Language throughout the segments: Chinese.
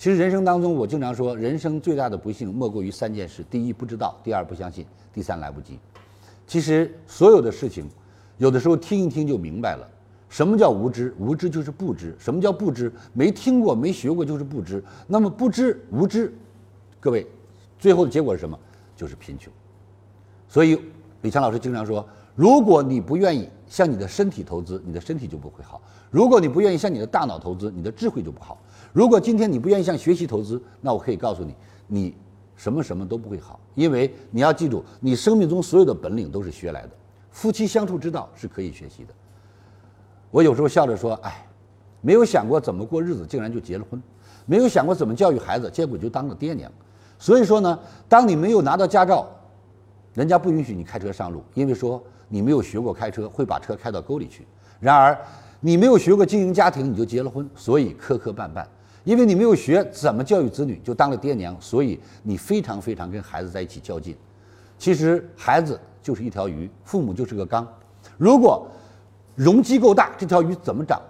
其实人生当中，我经常说，人生最大的不幸莫过于三件事：第一，不知道；第二，不相信；第三，来不及。其实所有的事情，有的时候听一听就明白了。什么叫无知？无知就是不知。什么叫不知？没听过、没学过就是不知。那么不知、无知，各位，最后的结果是什么？就是贫穷。所以李强老师经常说：如果你不愿意向你的身体投资，你的身体就不会好；如果你不愿意向你的大脑投资，你的智慧就不好。如果今天你不愿意向学习投资，那我可以告诉你，你什么什么都不会好，因为你要记住，你生命中所有的本领都是学来的。夫妻相处之道是可以学习的。我有时候笑着说：“哎，没有想过怎么过日子，竟然就结了婚；没有想过怎么教育孩子，结果就当了爹娘。”所以说呢，当你没有拿到驾照，人家不允许你开车上路，因为说你没有学过开车，会把车开到沟里去。然而，你没有学过经营家庭，你就结了婚，所以磕磕绊绊。因为你没有学怎么教育子女，就当了爹娘，所以你非常非常跟孩子在一起较劲。其实孩子就是一条鱼，父母就是个缸。如果容积够大，这条鱼怎么长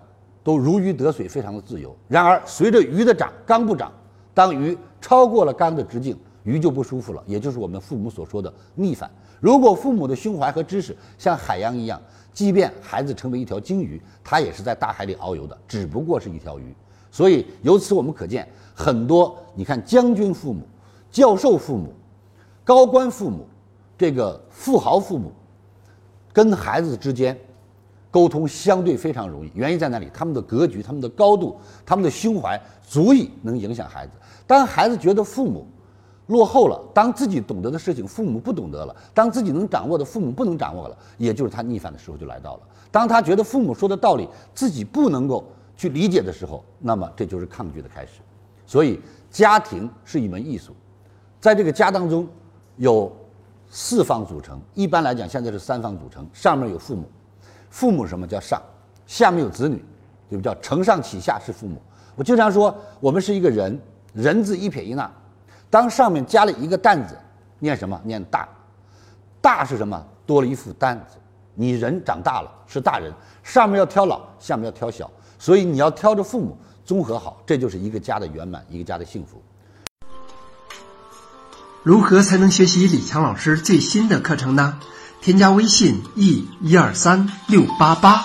都如鱼得水，非常的自由。然而随着鱼的长，缸不长。当鱼超过了缸的直径，鱼就不舒服了，也就是我们父母所说的逆反。如果父母的胸怀和知识像海洋一样，即便孩子成为一条鲸鱼，它也是在大海里遨游的，只不过是一条鱼。所以由此我们可见，很多你看将军父母、教授父母、高官父母、这个富豪父母，跟孩子之间沟通相对非常容易。原因在哪里？他们的格局、他们的高度、他们的胸怀，足以能影响孩子。当孩子觉得父母落后了，当自己懂得的事情父母不懂得了，当自己能掌握的父母不能掌握了，也就是他逆反的时候就来到了。当他觉得父母说的道理自己不能够。去理解的时候，那么这就是抗拒的开始。所以，家庭是一门艺术，在这个家当中，有四方组成。一般来讲，现在是三方组成。上面有父母，父母什么叫上？下面有子女，对不？叫承上启下是父母。我经常说，我们是一个人，人字一撇一捺，当上面加了一个担子，念什么？念大。大是什么？多了一副担子。你人长大了，是大人，上面要挑老，下面要挑小。所以你要挑着父母综合好，这就是一个家的圆满，一个家的幸福。如何才能学习李强老师最新的课程呢？添加微信 e 一二三六八八，